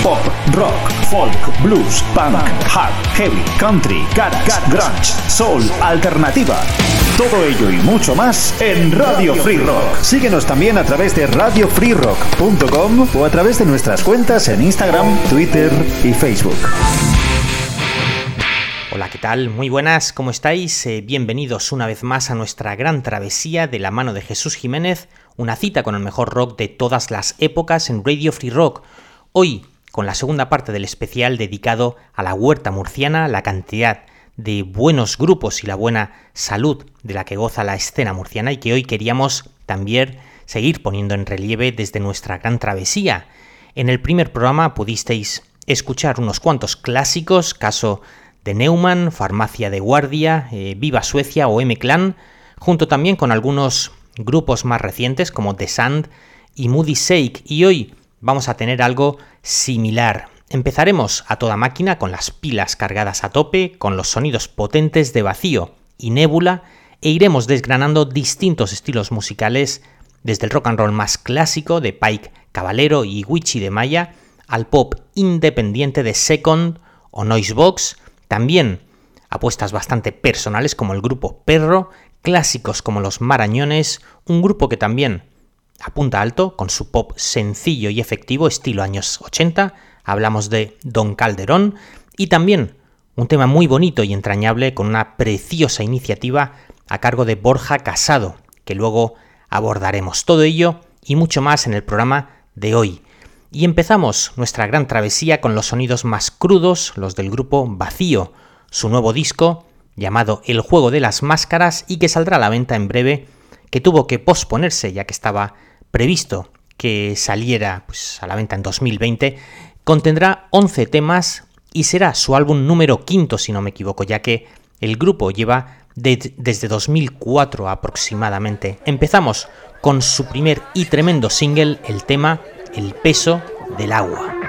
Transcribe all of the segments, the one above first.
Pop, rock, folk, blues, punk, hard, heavy, country, garage, grunge, soul, alternativa. Todo ello y mucho más en Radio Free Rock. Síguenos también a través de radiofreerock.com o a través de nuestras cuentas en Instagram, Twitter y Facebook. Hola, ¿qué tal? Muy buenas, ¿cómo estáis? Eh, bienvenidos una vez más a nuestra gran travesía de la mano de Jesús Jiménez, una cita con el mejor rock de todas las épocas en Radio Free Rock. Hoy, con la segunda parte del especial dedicado a la huerta murciana, la cantidad de buenos grupos y la buena salud de la que goza la escena murciana y que hoy queríamos también seguir poniendo en relieve desde nuestra gran travesía. En el primer programa pudisteis escuchar unos cuantos clásicos, caso de Neumann, Farmacia de Guardia, eh, Viva Suecia o M-Clan, junto también con algunos grupos más recientes como The Sand y Moody Shake, y hoy vamos a tener algo similar. Empezaremos a toda máquina con las pilas cargadas a tope, con los sonidos potentes de vacío y nébula, e iremos desgranando distintos estilos musicales, desde el rock and roll más clásico de Pike Caballero y Wichi de Maya, al pop independiente de Second o Noisebox, también apuestas bastante personales como el grupo Perro, clásicos como los Marañones, un grupo que también apunta alto con su pop sencillo y efectivo estilo años 80, hablamos de Don Calderón y también un tema muy bonito y entrañable con una preciosa iniciativa a cargo de Borja Casado, que luego abordaremos todo ello y mucho más en el programa de hoy. Y empezamos nuestra gran travesía con los sonidos más crudos, los del grupo Vacío, su nuevo disco llamado El juego de las máscaras y que saldrá a la venta en breve, que tuvo que posponerse ya que estaba previsto que saliera pues, a la venta en 2020, contendrá 11 temas y será su álbum número quinto, si no me equivoco, ya que el grupo lleva desde 2004 aproximadamente. Empezamos con su primer y tremendo single, el tema El peso del agua.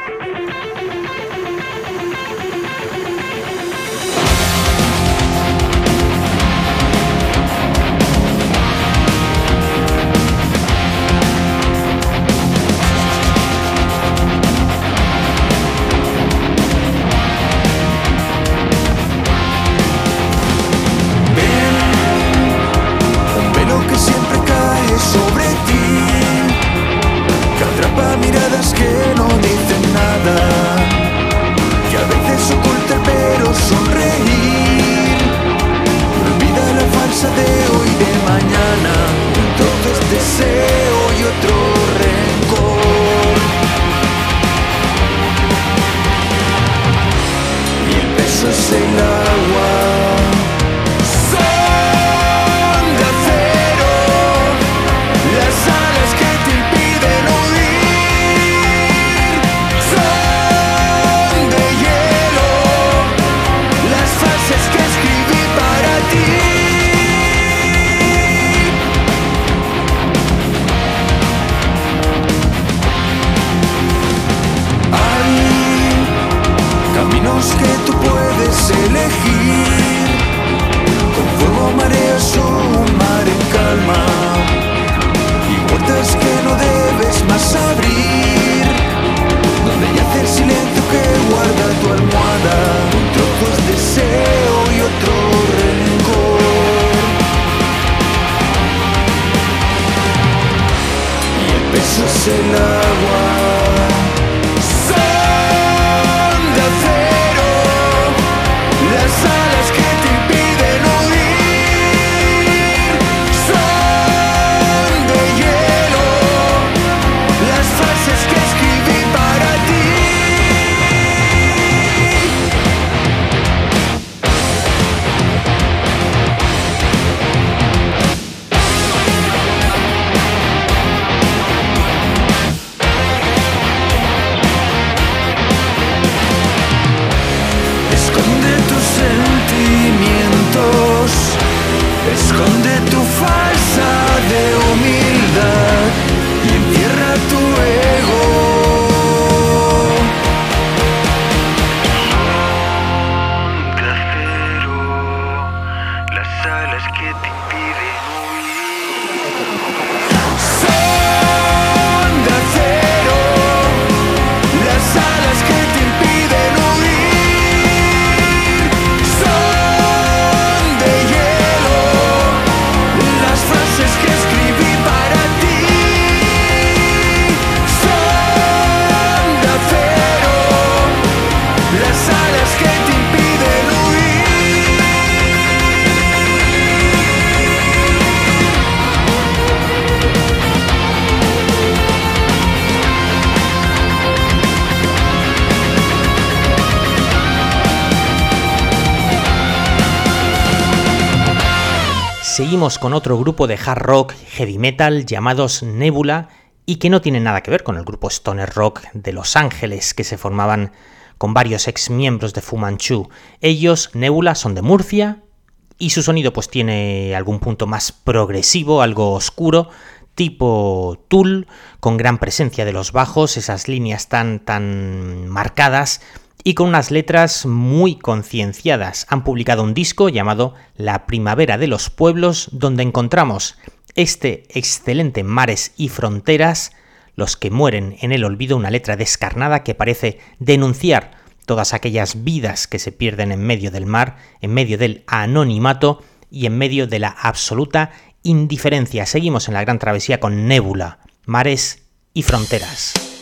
Con otro grupo de hard rock heavy metal llamados Nebula y que no tienen nada que ver con el grupo stoner rock de Los Ángeles que se formaban con varios ex miembros de Fu Manchu. Ellos, Nebula, son de Murcia y su sonido pues tiene algún punto más progresivo, algo oscuro, tipo Tool, con gran presencia de los bajos, esas líneas tan tan marcadas y con unas letras muy concienciadas. Han publicado un disco llamado La Primavera de los Pueblos, donde encontramos este excelente Mares y Fronteras, los que mueren en el olvido, una letra descarnada que parece denunciar todas aquellas vidas que se pierden en medio del mar, en medio del anonimato y en medio de la absoluta indiferencia. Seguimos en la gran travesía con Nébula, Mares y Fronteras.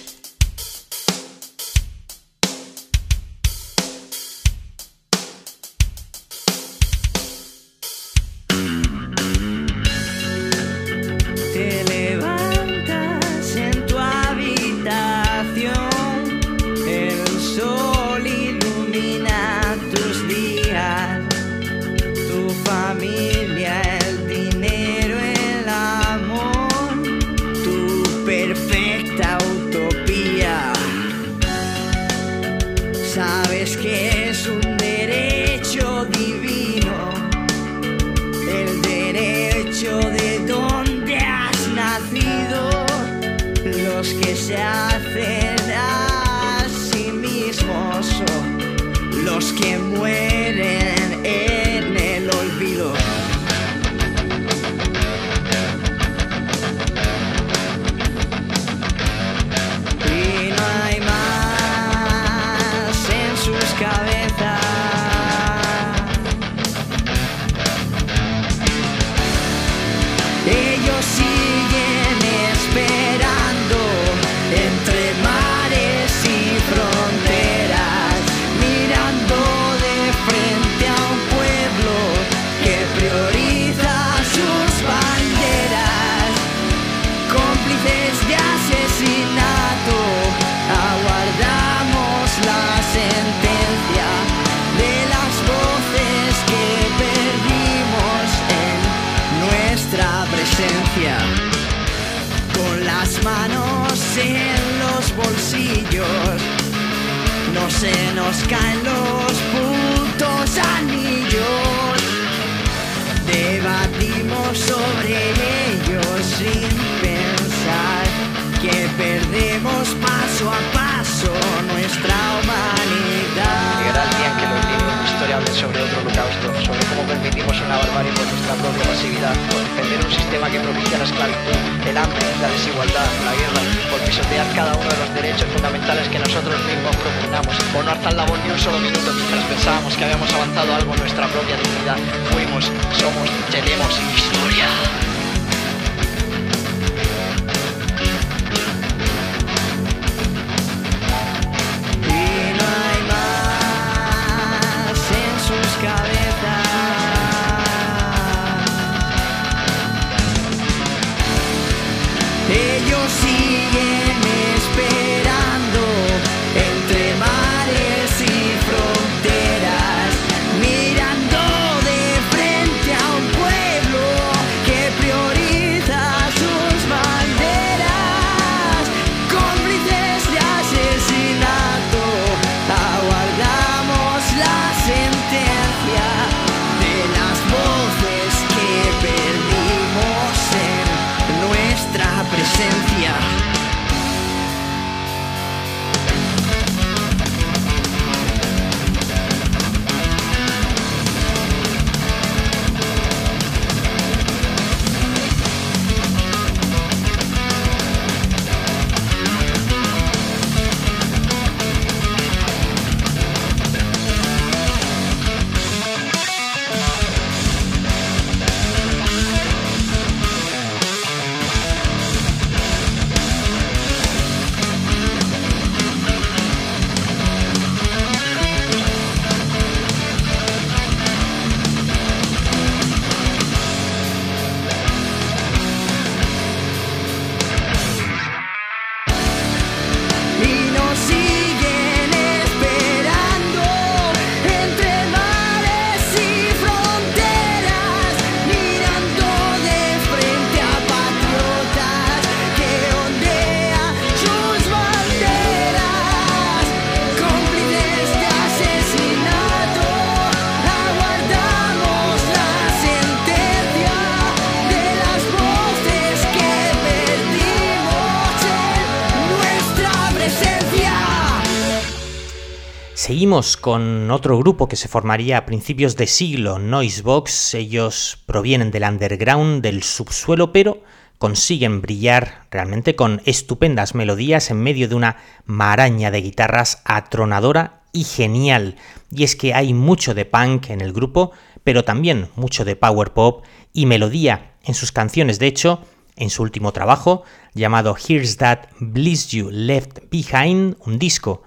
Seguimos con otro grupo que se formaría a principios de siglo, Noisebox. Ellos provienen del underground, del subsuelo, pero consiguen brillar realmente con estupendas melodías en medio de una maraña de guitarras atronadora y genial. Y es que hay mucho de punk en el grupo, pero también mucho de power pop y melodía en sus canciones. De hecho, en su último trabajo, llamado Here's That Bliss You Left Behind, un disco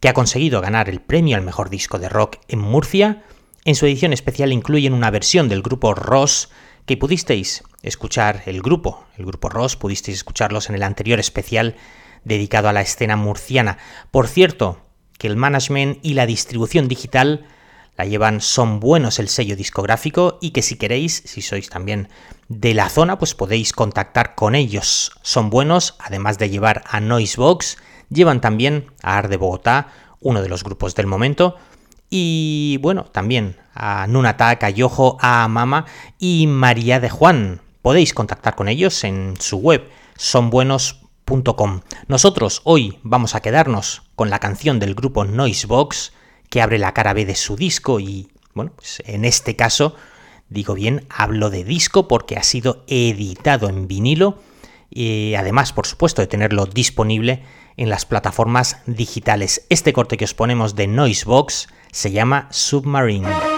que ha conseguido ganar el premio al mejor disco de rock en Murcia. En su edición especial incluyen una versión del grupo Ross que pudisteis escuchar el grupo, el grupo Ross, pudisteis escucharlos en el anterior especial dedicado a la escena murciana. Por cierto, que el management y la distribución digital la llevan Son Buenos el sello discográfico y que si queréis, si sois también de la zona, pues podéis contactar con ellos. Son Buenos, además de llevar a Noisebox, Llevan también a Ar de Bogotá, uno de los grupos del momento, y bueno, también a Nunatak, a Yojo, a Mama y María de Juan. Podéis contactar con ellos en su web sonbuenos.com. Nosotros hoy vamos a quedarnos con la canción del grupo Noisebox que abre la cara B de su disco y bueno, pues en este caso digo bien, hablo de disco porque ha sido editado en vinilo y además, por supuesto, de tenerlo disponible en las plataformas digitales. Este corte que os ponemos de Noisebox se llama Submarine.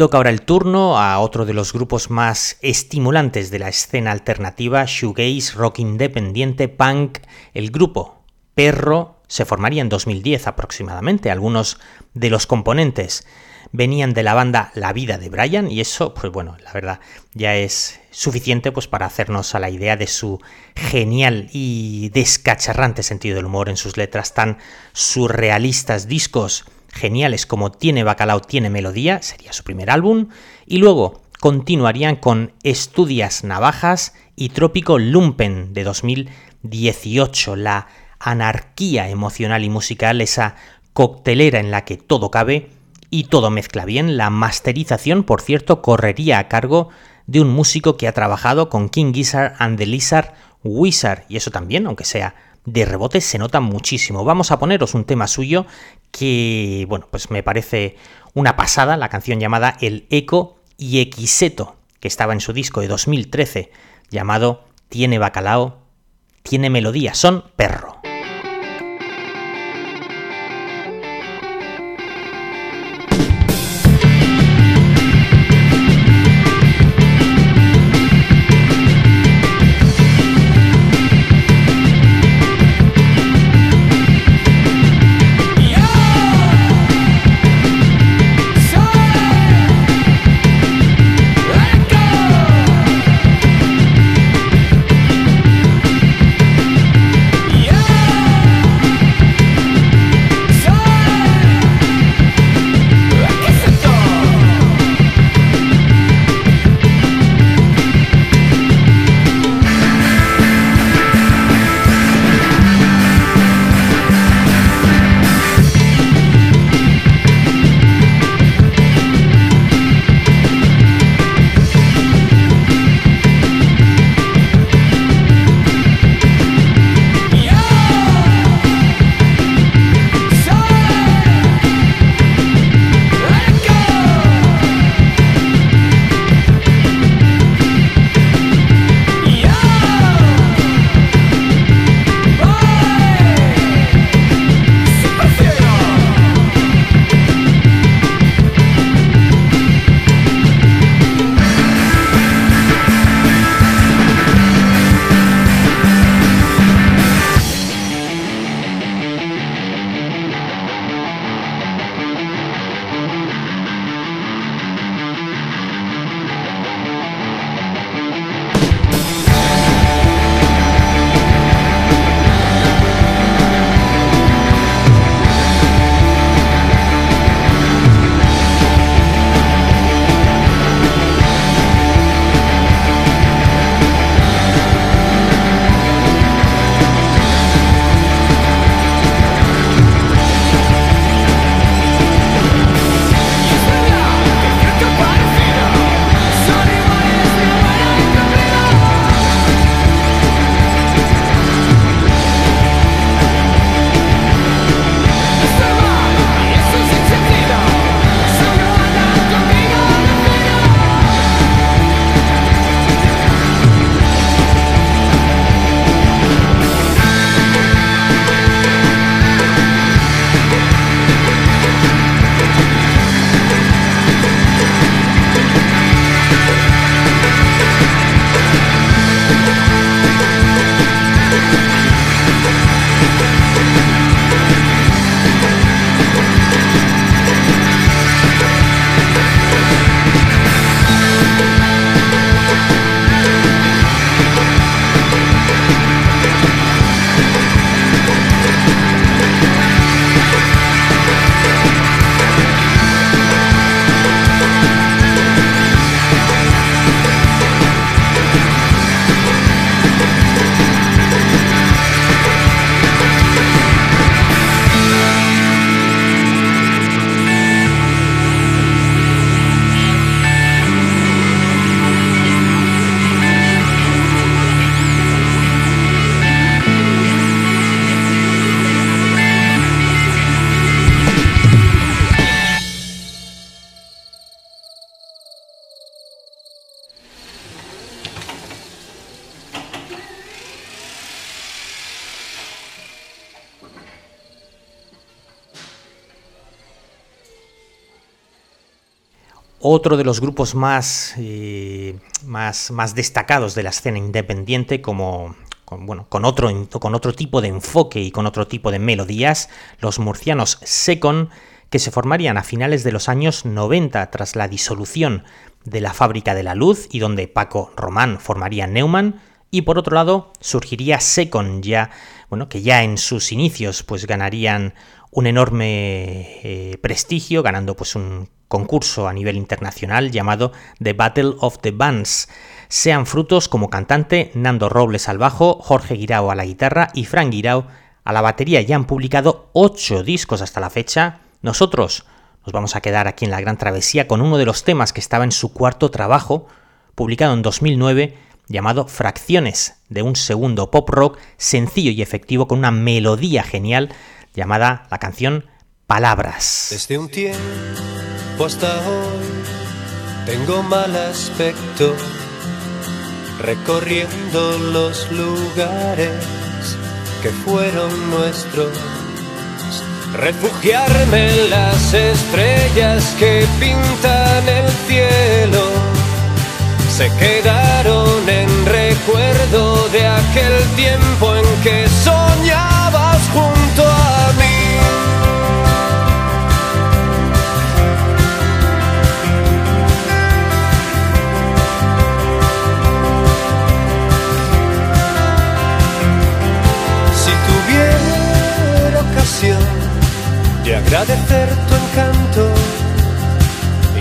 Toca ahora el turno a otro de los grupos más estimulantes de la escena alternativa, shoegaze, rock independiente, punk. El grupo Perro se formaría en 2010 aproximadamente. Algunos de los componentes venían de la banda La vida de Brian y eso, pues bueno, la verdad ya es suficiente pues para hacernos a la idea de su genial y descacharrante sentido del humor en sus letras tan surrealistas discos geniales como Tiene Bacalao, Tiene Melodía, sería su primer álbum, y luego continuarían con Estudias Navajas y Trópico Lumpen de 2018, la anarquía emocional y musical, esa coctelera en la que todo cabe y todo mezcla bien. La masterización, por cierto, correría a cargo de un músico que ha trabajado con King Gizzard and the Lizard Wizard, y eso también, aunque sea de rebote, se nota muchísimo. Vamos a poneros un tema suyo que, bueno, pues me parece una pasada, la canción llamada El Eco y Equiseto, que estaba en su disco de 2013, llamado Tiene bacalao, tiene melodía, son perro. Otro de los grupos más, eh, más, más, destacados de la escena independiente, como, con, bueno, con, otro, con otro tipo de enfoque y con otro tipo de melodías, los murcianos Secon, que se formarían a finales de los años 90 tras la disolución de la Fábrica de la Luz y donde Paco Román formaría Neumann, y por otro lado surgiría Secon ya, bueno, que ya en sus inicios pues ganarían un enorme eh, prestigio, ganando pues un concurso a nivel internacional llamado The Battle of the Bands. Sean frutos como cantante, Nando Robles al bajo, Jorge Guirao a la guitarra y Frank Guirao a la batería. Ya han publicado ocho discos hasta la fecha. Nosotros nos vamos a quedar aquí en la Gran Travesía con uno de los temas que estaba en su cuarto trabajo, publicado en 2009, llamado Fracciones, de un segundo pop rock sencillo y efectivo con una melodía genial llamada la canción Palabras. Desde un tiempo hasta hoy tengo mal aspecto recorriendo los lugares que fueron nuestros. Refugiarme en las estrellas que pintan el cielo se quedaron en recuerdo de aquel tiempo en que soñabas de agradecer tu encanto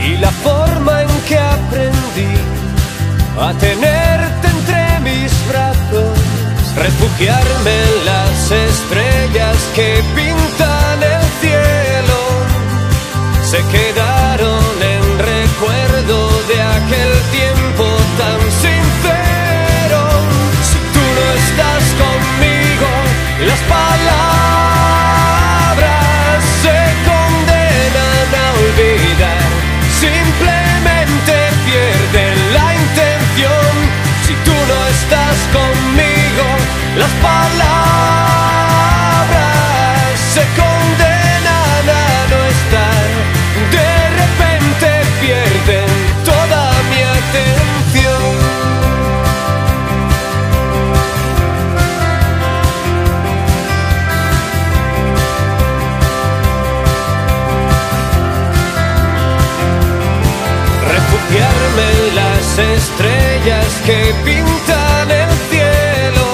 y la forma en que aprendí a tenerte entre mis brazos, refugiarme en las estrellas que pintan el cielo, se quedaron en recuerdo de aquel tiempo tan sincero. Si tú no estás conmigo, las palabras estrellas que pintan el cielo.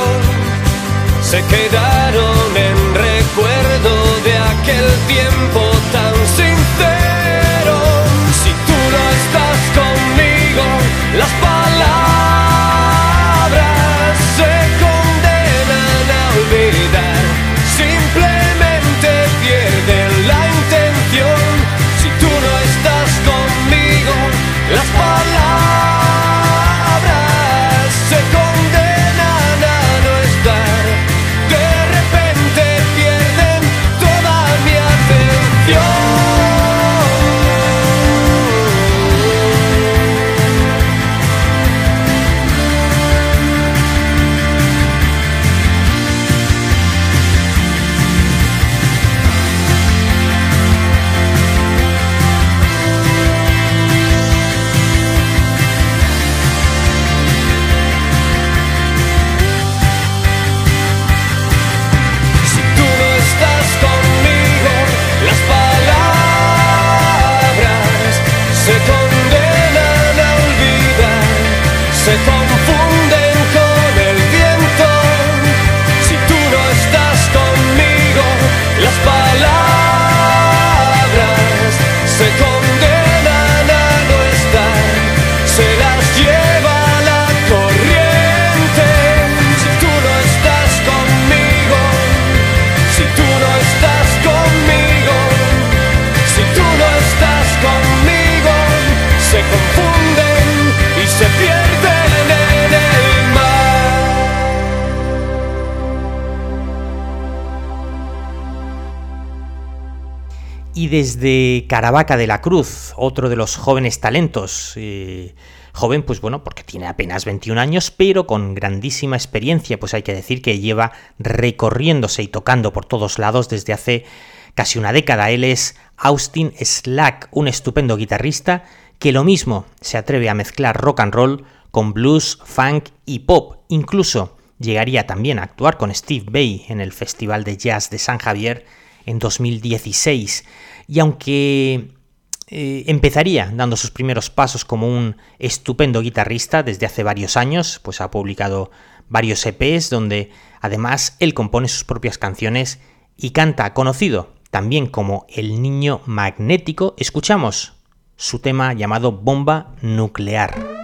Se quedaron en recuerdo de aquel tiempo tan sincero. Si tú no estás conmigo, las Desde Caravaca de la Cruz, otro de los jóvenes talentos, joven pues bueno, porque tiene apenas 21 años, pero con grandísima experiencia, pues hay que decir que lleva recorriéndose y tocando por todos lados desde hace casi una década. Él es Austin Slack, un estupendo guitarrista que lo mismo se atreve a mezclar rock and roll con blues, funk y pop. Incluso llegaría también a actuar con Steve Bay en el Festival de Jazz de San Javier en 2016. Y aunque eh, empezaría dando sus primeros pasos como un estupendo guitarrista desde hace varios años, pues ha publicado varios EPs donde además él compone sus propias canciones y canta, conocido también como El Niño Magnético, escuchamos su tema llamado Bomba Nuclear.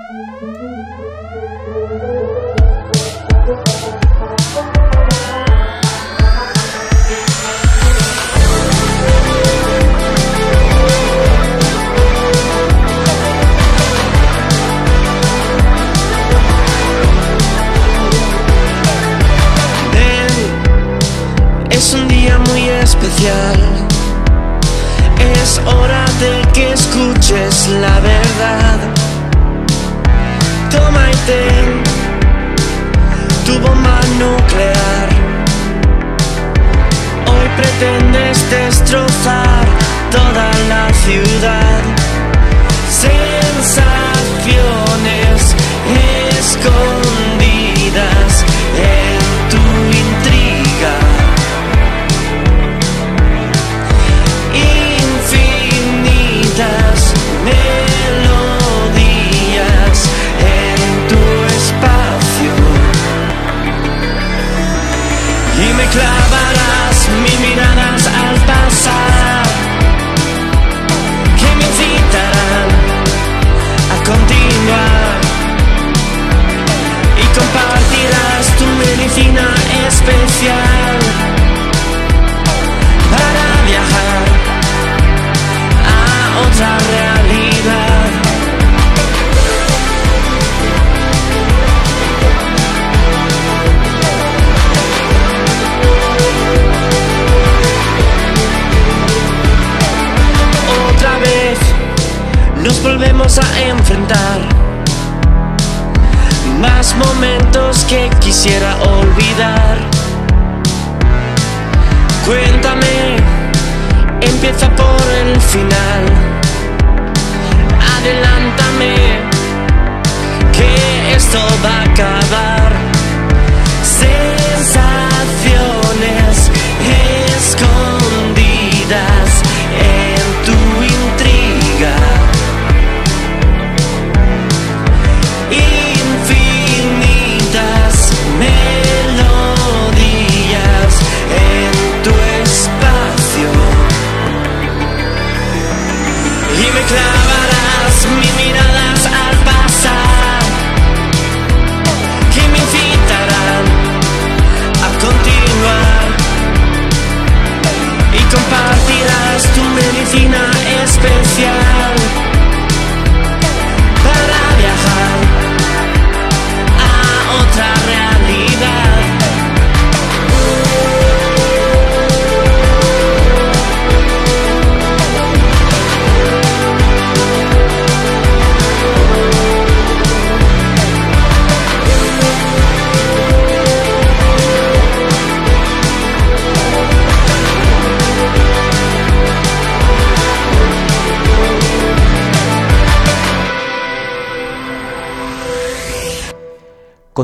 Destrozar toda la ciudad.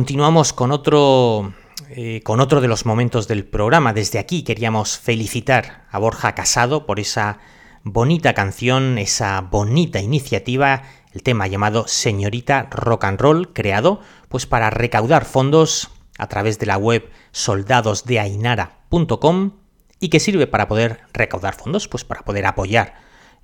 Continuamos con otro, eh, con otro de los momentos del programa. Desde aquí queríamos felicitar a Borja Casado por esa bonita canción, esa bonita iniciativa, el tema llamado Señorita Rock and Roll, creado pues para recaudar fondos a través de la web soldadosdeainara.com y que sirve para poder recaudar fondos, pues para poder apoyar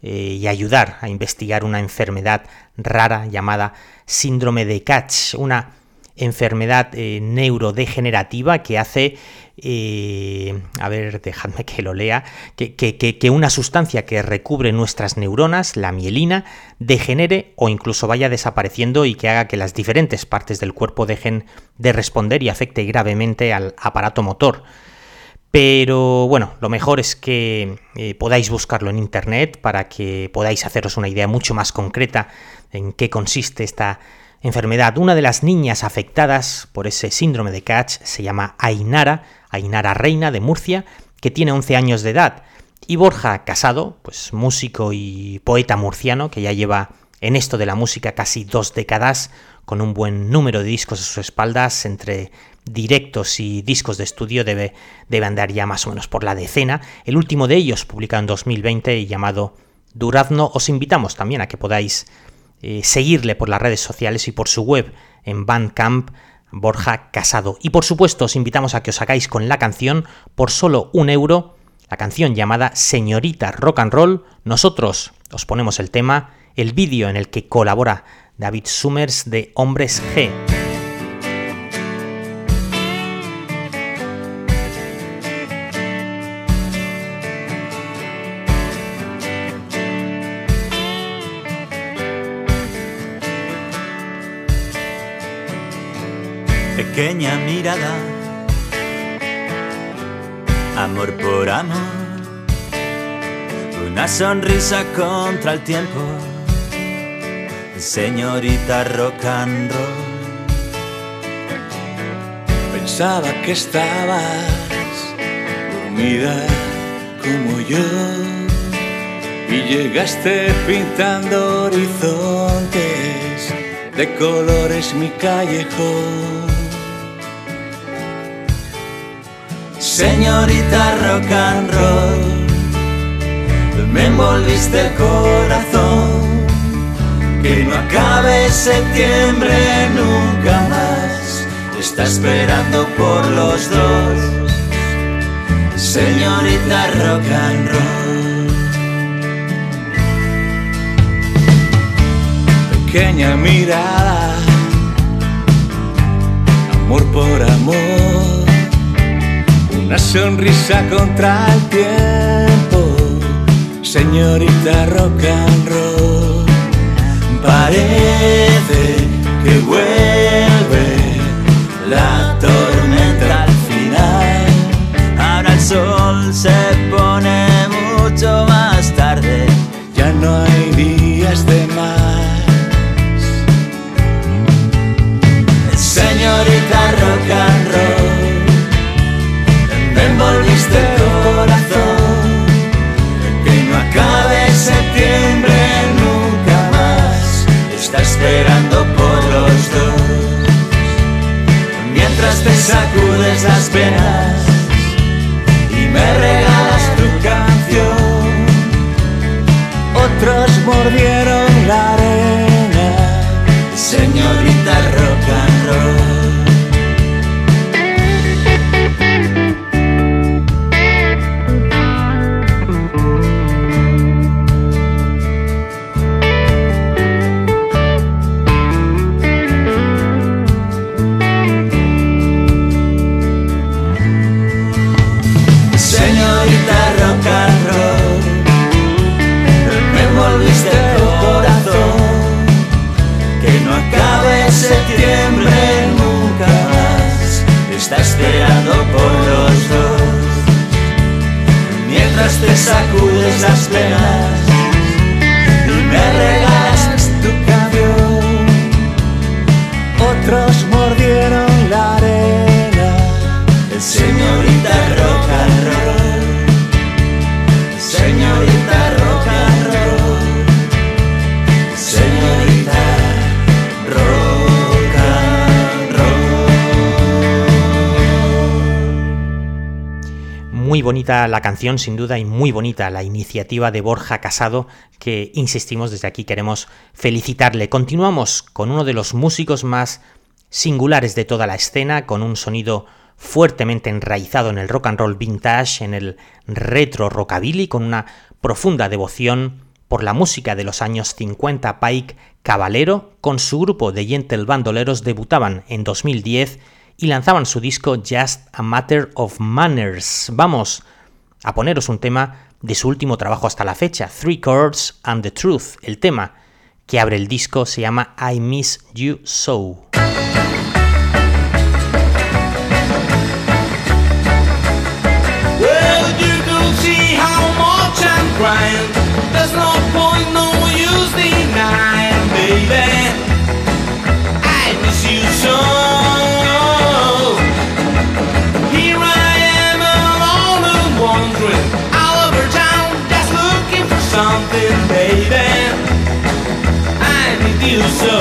eh, y ayudar a investigar una enfermedad rara llamada síndrome de Catch, una enfermedad eh, neurodegenerativa que hace, eh, a ver, dejadme que lo lea, que, que, que, una sustancia que recubre nuestras neuronas, la mielina, degenere o incluso vaya desapareciendo y que haga que las diferentes partes del cuerpo dejen de responder y afecte gravemente al aparato motor. Pero bueno, lo mejor es que eh, podáis buscarlo en internet para que podáis haceros una idea mucho más concreta en qué consiste esta enfermedad. Una de las niñas afectadas por ese síndrome de Catch se llama Ainara, Ainara Reina de Murcia, que tiene 11 años de edad. Y Borja Casado, pues músico y poeta murciano, que ya lleva en esto de la música casi dos décadas, con un buen número de discos a sus espaldas, entre directos y discos de estudio debe, debe andar ya más o menos por la decena. El último de ellos, publicado en 2020 y llamado Durazno, os invitamos también a que podáis eh, seguirle por las redes sociales y por su web en Bandcamp Borja Casado. Y por supuesto os invitamos a que os hagáis con la canción por solo un euro la canción llamada Señorita Rock and Roll. Nosotros os ponemos el tema, el vídeo en el que colabora David Summers de Hombres G. Pequeña mirada, amor por amor, una sonrisa contra el tiempo señorita rock and roll. Pensaba que estabas dormida como yo y llegaste pintando horizontes de colores mi callejón. Señorita rock and roll, me envolviste el corazón que no acabe septiembre nunca más. Está esperando por los dos, señorita rock and roll. Pequeña mirada, amor por amor, una sonrisa contra el tiempo, señorita rock and roll. Parece que vuelve la tormenta al final. Ahora el sol se pone mucho más tarde. Ya no hay días de más. Señorita rock and roll, esperando por los dos. Mientras te sacudes las penas y me regalas tu canción. Otros mordieron la arena, señorita rock and roll. La canción, sin duda, y muy bonita la iniciativa de Borja Casado, que insistimos desde aquí, queremos felicitarle. Continuamos con uno de los músicos más singulares de toda la escena, con un sonido fuertemente enraizado en el rock and roll vintage, en el retro rockabilly, con una profunda devoción por la música de los años 50. Pike Caballero, con su grupo de Gentle Bandoleros, debutaban en 2010 y lanzaban su disco Just a Matter of Manners. Vamos a poneros un tema de su último trabajo hasta la fecha, Three Chords and the Truth. El tema que abre el disco se llama I Miss You So. I miss you so. Something, baby. I need you so.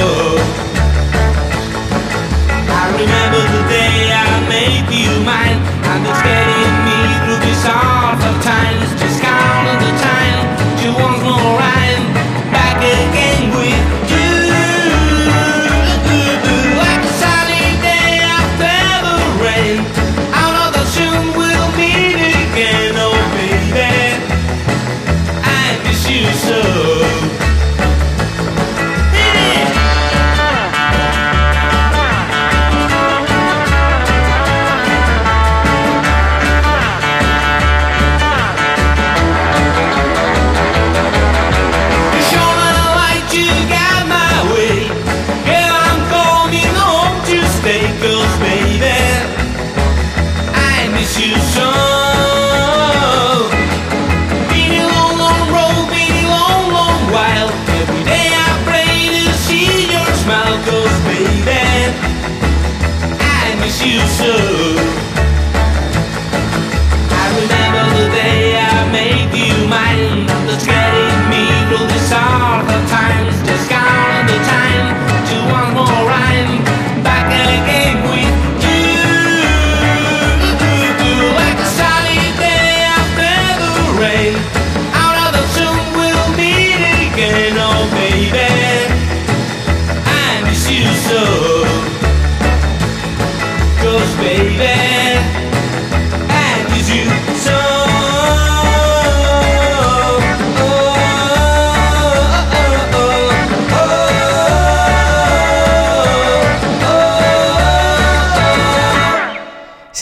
I remember the day I made you mine, and it's getting me through these awful times. Just counting the time, you want more rhyme. Back again with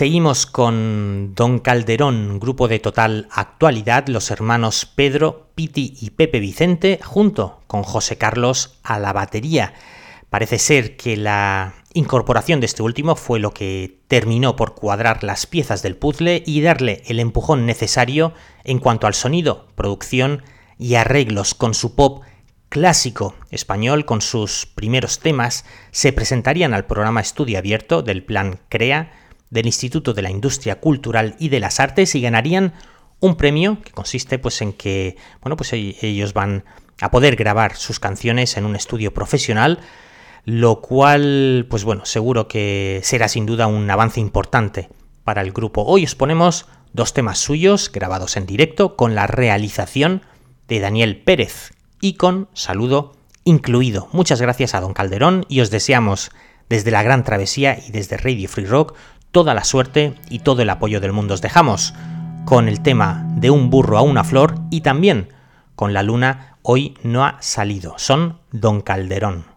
Seguimos con Don Calderón, grupo de total actualidad, los hermanos Pedro, Piti y Pepe Vicente, junto con José Carlos a la batería. Parece ser que la incorporación de este último fue lo que terminó por cuadrar las piezas del puzzle y darle el empujón necesario en cuanto al sonido, producción y arreglos con su pop clásico español con sus primeros temas se presentarían al programa Estudio Abierto del Plan CREA del Instituto de la Industria Cultural y de las Artes y ganarían un premio que consiste pues en que bueno pues ellos van a poder grabar sus canciones en un estudio profesional lo cual pues bueno seguro que será sin duda un avance importante para el grupo. Hoy os ponemos dos temas suyos grabados en directo con la realización de Daniel Pérez y con saludo incluido. Muchas gracias a don Calderón y os deseamos desde la Gran Travesía y desde Radio Free Rock toda la suerte y todo el apoyo del mundo. Os dejamos con el tema de un burro a una flor y también con la luna hoy no ha salido. Son Don Calderón.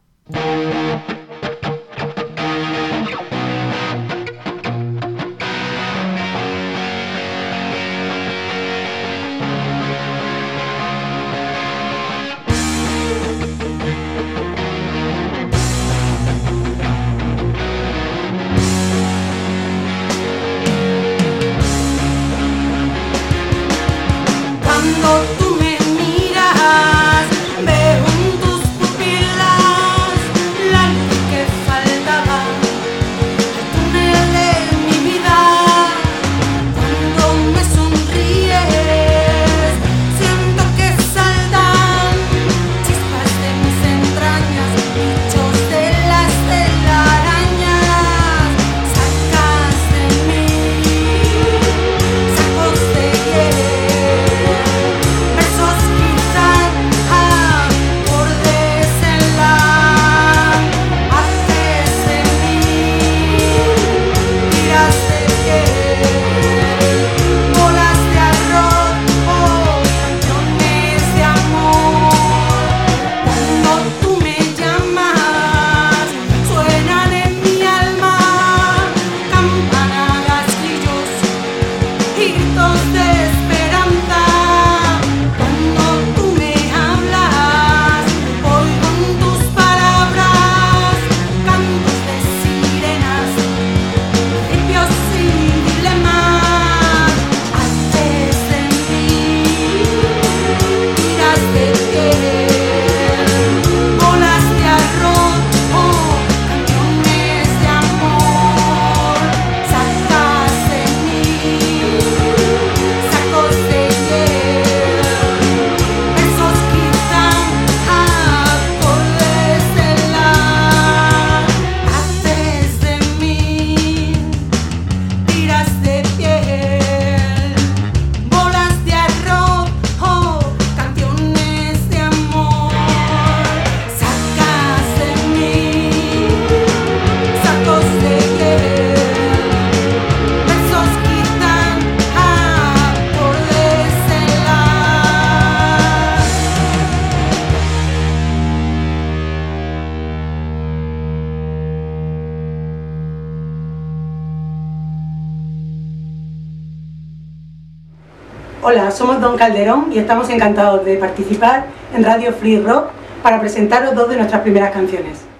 Don Calderón y estamos encantados de participar en Radio Free Rock para presentaros dos de nuestras primeras canciones.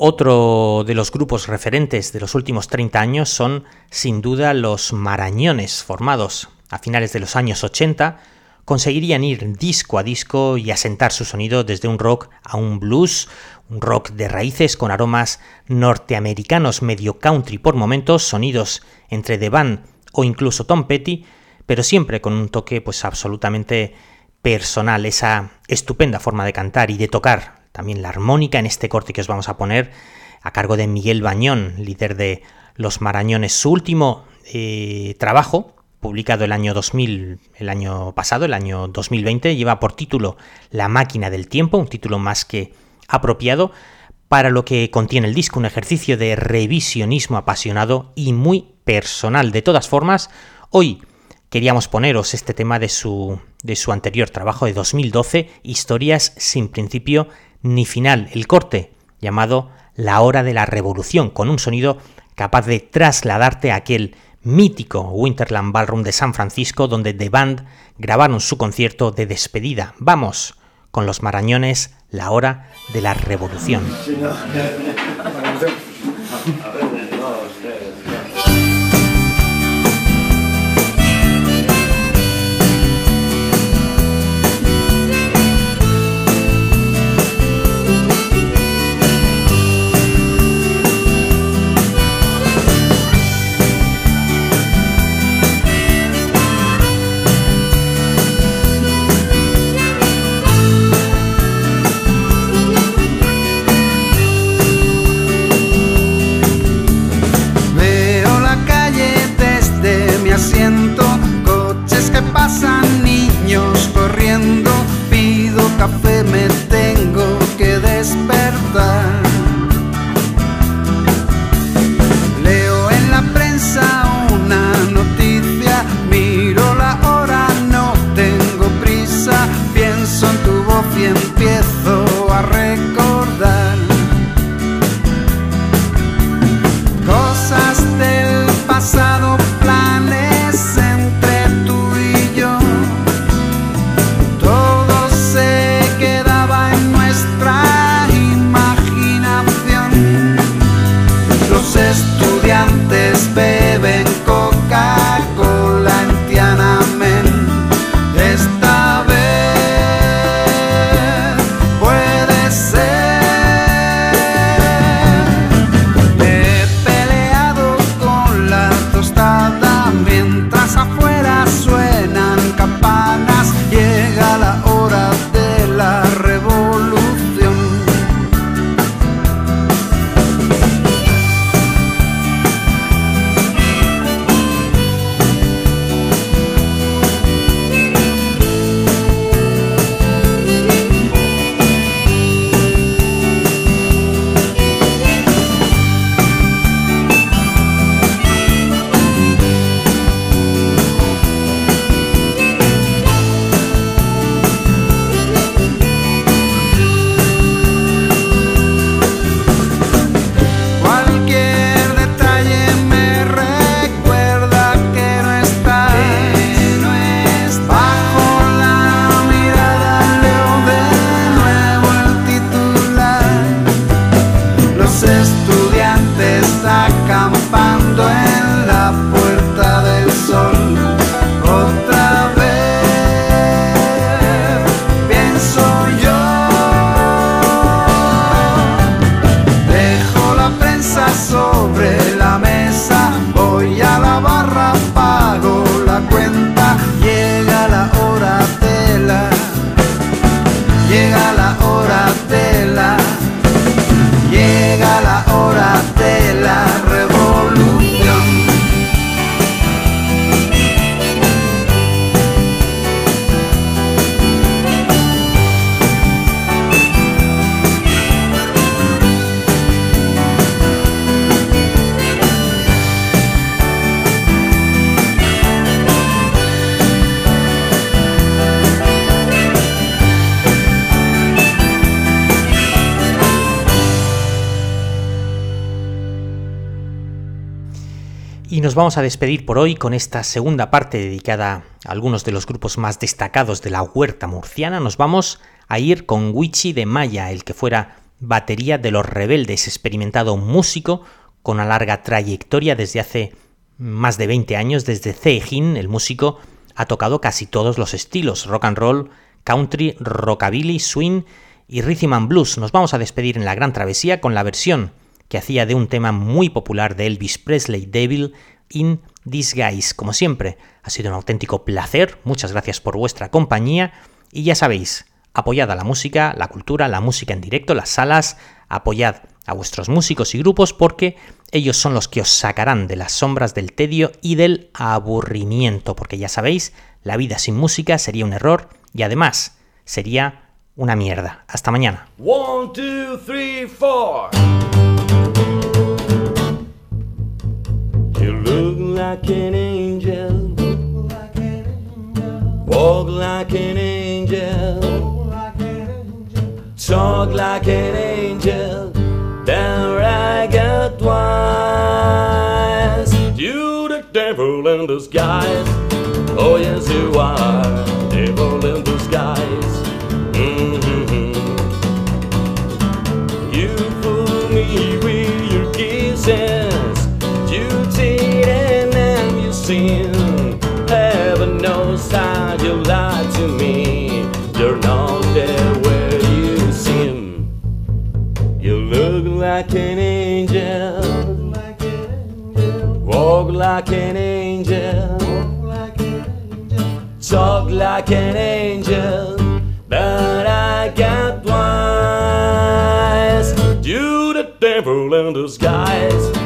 Otro de los grupos referentes de los últimos 30 años son, sin duda, los Marañones, formados. A finales de los años 80, conseguirían ir disco a disco y asentar su sonido desde un rock a un blues, un rock de raíces con aromas norteamericanos medio country por momentos, sonidos entre The Band o incluso Tom Petty, pero siempre con un toque pues absolutamente personal, esa estupenda forma de cantar y de tocar también la armónica en este corte que os vamos a poner a cargo de Miguel Bañón, líder de Los Marañones. Su último eh, trabajo, publicado el año 2000, el año pasado, el año 2020, lleva por título La máquina del tiempo, un título más que apropiado para lo que contiene el disco, un ejercicio de revisionismo apasionado y muy personal. De todas formas, hoy queríamos poneros este tema de su, de su anterior trabajo de 2012, Historias sin principio ni final, el corte, llamado La hora de la revolución, con un sonido capaz de trasladarte a aquel mítico Winterland Ballroom de San Francisco donde The Band grabaron su concierto de despedida. Vamos con los marañones, la hora de la revolución. vamos a despedir por hoy con esta segunda parte dedicada a algunos de los grupos más destacados de la huerta murciana. Nos vamos a ir con Wichi de Maya, el que fuera batería de los rebeldes, experimentado músico con una larga trayectoria desde hace más de 20 años, desde Cejín, el músico ha tocado casi todos los estilos, rock and roll, country, rockabilly, swing y rhythm and blues. Nos vamos a despedir en la gran travesía con la versión que hacía de un tema muy popular de Elvis Presley, Devil in Disguise. Como siempre, ha sido un auténtico placer, muchas gracias por vuestra compañía y ya sabéis, apoyad a la música, la cultura, la música en directo, las salas, apoyad a vuestros músicos y grupos porque ellos son los que os sacarán de las sombras del tedio y del aburrimiento, porque ya sabéis, la vida sin música sería un error y además sería una mierda. Hasta mañana. Like an angel. Walk like an angel. Talk like an angel. Down I got twice. You the devil in disguise. Oh yes you are. Devil in disguise. Mhm. You fool me with your kisses. Walk like an angel. Talk like an angel. But I got twice. You the devil in disguise.